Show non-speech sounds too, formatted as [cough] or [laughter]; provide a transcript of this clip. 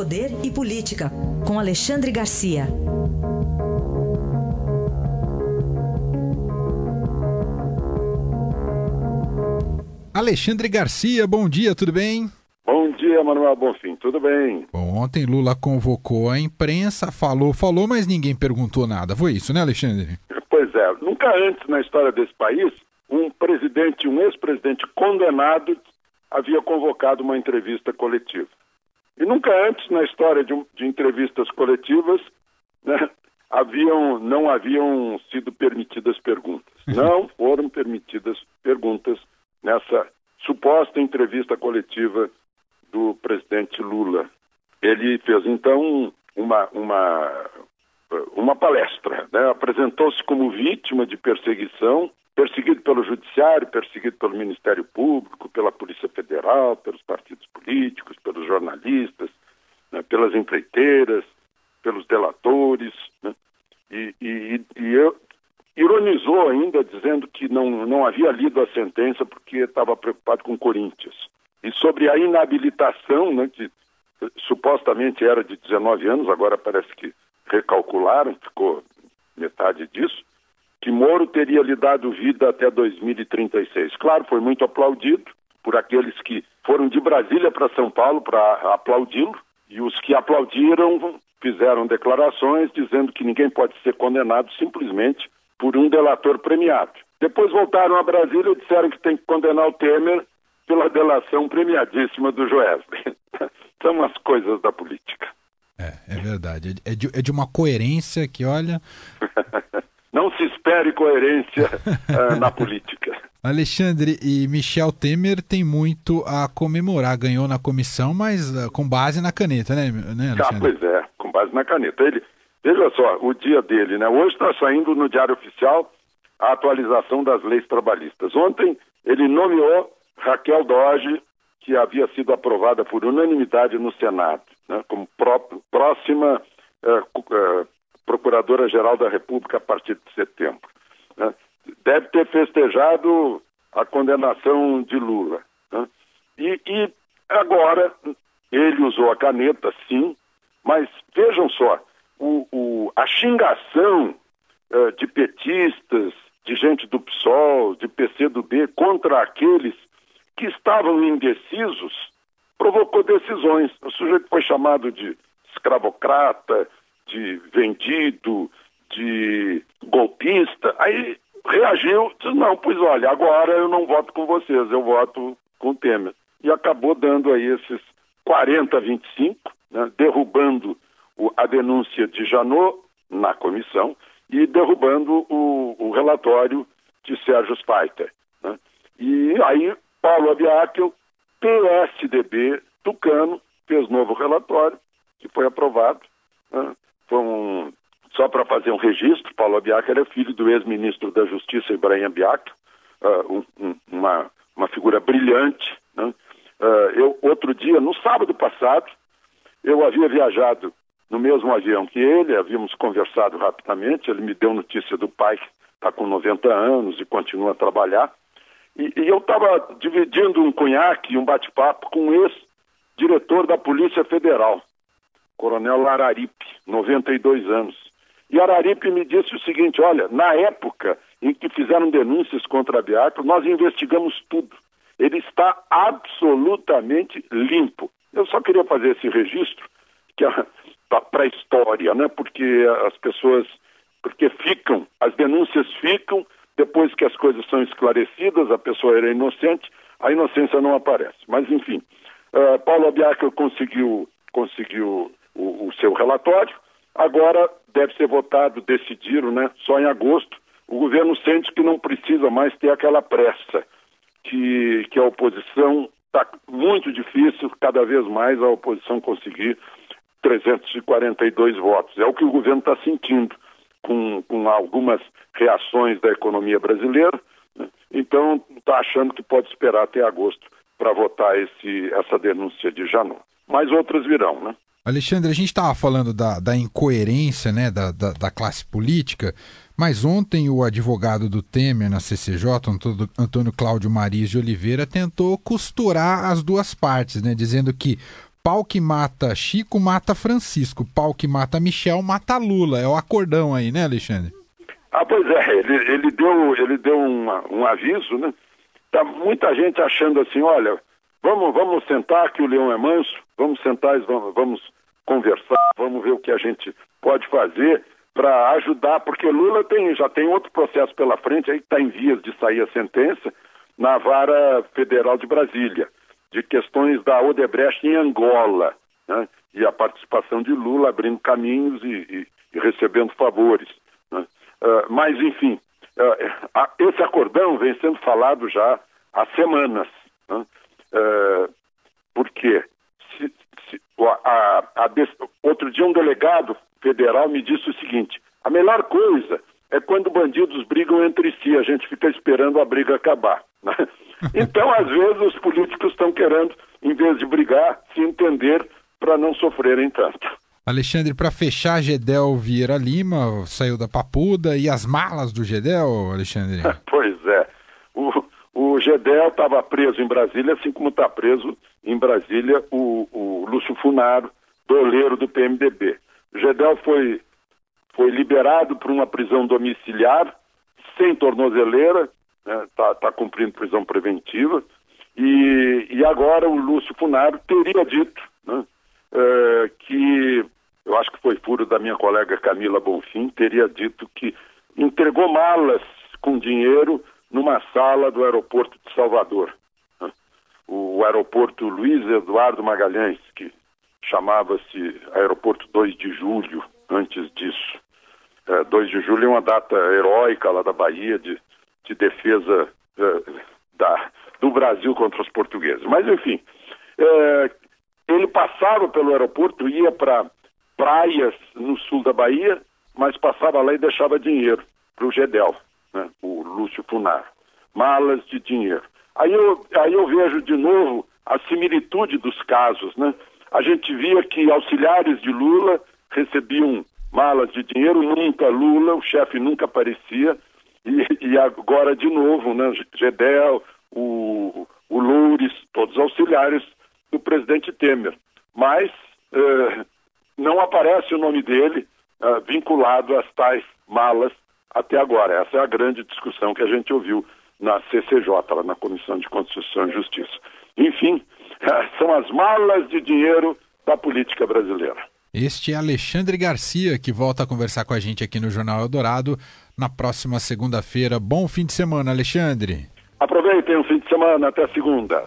Poder e Política, com Alexandre Garcia. Alexandre Garcia, bom dia, tudo bem? Bom dia, Manuel Bonfim, tudo bem? Bom, ontem Lula convocou a imprensa, falou, falou, mas ninguém perguntou nada. Foi isso, né, Alexandre? Pois é, nunca antes na história desse país um presidente, um ex-presidente condenado havia convocado uma entrevista coletiva. E nunca antes na história de, de entrevistas coletivas né, haviam, não haviam sido permitidas perguntas. Uhum. Não foram permitidas perguntas nessa suposta entrevista coletiva do presidente Lula. Ele fez então uma, uma, uma palestra, né? apresentou-se como vítima de perseguição perseguido pelo Judiciário, perseguido pelo Ministério Público, pela Polícia Federal, pelos partidos políticos, pelos jornalistas, né, pelas empreiteiras, pelos delatores. Né, e, e, e eu, ironizou ainda, dizendo que não, não havia lido a sentença porque estava preocupado com Corinthians. E sobre a inabilitação, né, que supostamente era de 19 anos, agora parece que recalcularam, ficou metade disso que Moro teria lhe dado vida até 2036. Claro, foi muito aplaudido por aqueles que foram de Brasília para São Paulo para aplaudi-lo, e os que aplaudiram fizeram declarações dizendo que ninguém pode ser condenado simplesmente por um delator premiado. Depois voltaram a Brasília e disseram que tem que condenar o Temer pela delação premiadíssima do Joesley. [laughs] São as coisas da política. É, é verdade. É de, é de uma coerência que, olha. [laughs] não se espere coerência uh, [laughs] na política. Alexandre e Michel Temer tem muito a comemorar, ganhou na comissão, mas uh, com base na caneta, né, né ah, pois é, com base na caneta. Ele, veja só, o dia dele, né? Hoje está saindo no Diário Oficial a atualização das leis trabalhistas. Ontem ele nomeou Raquel Doge, que havia sido aprovada por unanimidade no Senado, né, como próprio, próxima uh, uh, Procuradora-Geral da República a partir de setembro. Né? Deve ter festejado a condenação de Lula. Né? E, e, agora ele usou a caneta, sim, mas vejam só, o, o, a xingação uh, de petistas, de gente do PSOL, de PCdoB contra aqueles que estavam indecisos provocou decisões. O sujeito foi chamado de escravocrata, de vendido, de golpista, aí reagiu, disse, não, pois olha, agora eu não voto com vocês, eu voto com o Temer. E acabou dando aí esses 40 a 25, né, derrubando o, a denúncia de Janot na comissão e derrubando o, o relatório de Sérgio Speiter. Né? E aí Paulo Abiakel, PSDB, Tucano, fez novo relatório, que foi aprovado. Né? Foi um, só para fazer um registro, Paulo Abiac era filho do ex-ministro da Justiça, Ibrahim Abiac, uh, um, uma, uma figura brilhante. Né? Uh, eu, outro dia, no sábado passado, eu havia viajado no mesmo avião que ele, havíamos conversado rapidamente, ele me deu notícia do pai, que está com 90 anos e continua a trabalhar, e, e eu estava dividindo um cunhaque, um bate-papo com o ex-diretor da Polícia Federal, Coronel Araripe, 92 anos. E Araripe me disse o seguinte: olha, na época em que fizeram denúncias contra a Beato, nós investigamos tudo. Ele está absolutamente limpo. Eu só queria fazer esse registro para a história, né? Porque as pessoas, porque ficam, as denúncias ficam depois que as coisas são esclarecidas, a pessoa era inocente, a inocência não aparece. Mas enfim, uh, Paulo Abiaco conseguiu conseguiu o, o seu relatório. Agora deve ser votado, decidiram, né, só em agosto. O governo sente que não precisa mais ter aquela pressa, que, que a oposição está muito difícil, cada vez mais a oposição conseguir 342 votos. É o que o governo está sentindo com, com algumas reações da economia brasileira. Né? Então, está achando que pode esperar até agosto para votar esse, essa denúncia de Janot. Mas outras virão, né? Alexandre, a gente estava falando da, da, incoerência né, da, da, da, classe política, mas ontem o advogado do Temer na CCJ, Antônio Cláudio Mariz de Oliveira, tentou costurar as duas partes, né, dizendo que pau que mata Chico mata Francisco, pau que mata Michel mata Lula. É o acordão aí, né, Alexandre? Ah, pois é, ele, ele deu, ele deu uma, um aviso, né? Tá muita gente achando assim, olha, vamos, vamos sentar que o leão é manso, vamos sentar e vamos, vamos conversar, vamos ver o que a gente pode fazer para ajudar, porque Lula tem, já tem outro processo pela frente, aí está em vias de sair a sentença na vara federal de Brasília, de questões da Odebrecht em Angola, né? e a participação de Lula abrindo caminhos e, e, e recebendo favores. Né? Uh, mas, enfim, uh, esse acordão vem sendo falado já há semanas. Né? Uh, por quê? Se, se, a, a, outro dia um delegado federal me disse o seguinte: a melhor coisa é quando bandidos brigam entre si, a gente fica esperando a briga acabar. [laughs] Né? Então, às vezes, os políticos estão querendo, em vez de brigar, se entender para não sofrerem tanto. Alexandre, para fechar, Gedel Vieira Lima saiu da Papuda e as malas do Gedel, Alexandre? [laughs] pois é. O, o Gedel estava preso em Brasília, assim como está preso em Brasília o, o Lúcio Funaro, doleiro do PMDB. Gedel foi, foi liberado por uma prisão domiciliar, sem tornozeleira, está né, tá, tá cumprindo prisão preventiva, e, e agora o Lúcio Funaro teria dito né, é, que, eu acho que foi furo da minha colega Camila Bonfim, teria dito que entregou malas com dinheiro numa sala do aeroporto de Salvador. Né, o aeroporto Luiz Eduardo Magalhães, que chamava-se Aeroporto 2 de Julho, antes disso. É, 2 de julho é uma data heróica lá da Bahia de, de defesa é, da, do Brasil contra os portugueses. Mas, enfim, é, ele passava pelo aeroporto, ia para praias no sul da Bahia, mas passava lá e deixava dinheiro para o Gedel, né, o Lúcio Funar. Malas de dinheiro. Aí eu, aí eu vejo de novo a similitude dos casos, né? a gente via que auxiliares de Lula recebiam malas de dinheiro, nunca Lula, o chefe nunca aparecia, e, e, agora de novo, né, Gedel, o, o Loures, todos auxiliares do presidente Temer. Mas eh, não aparece o nome dele eh, vinculado às tais malas até agora. Essa é a grande discussão que a gente ouviu na CCJ, lá na Comissão de Constituição e Justiça. Enfim, [laughs] são as malas de dinheiro da política brasileira. Este é Alexandre Garcia, que volta a conversar com a gente aqui no Jornal Eldorado na próxima segunda-feira. Bom fim de semana, Alexandre. Aproveitem o fim de semana, até segunda.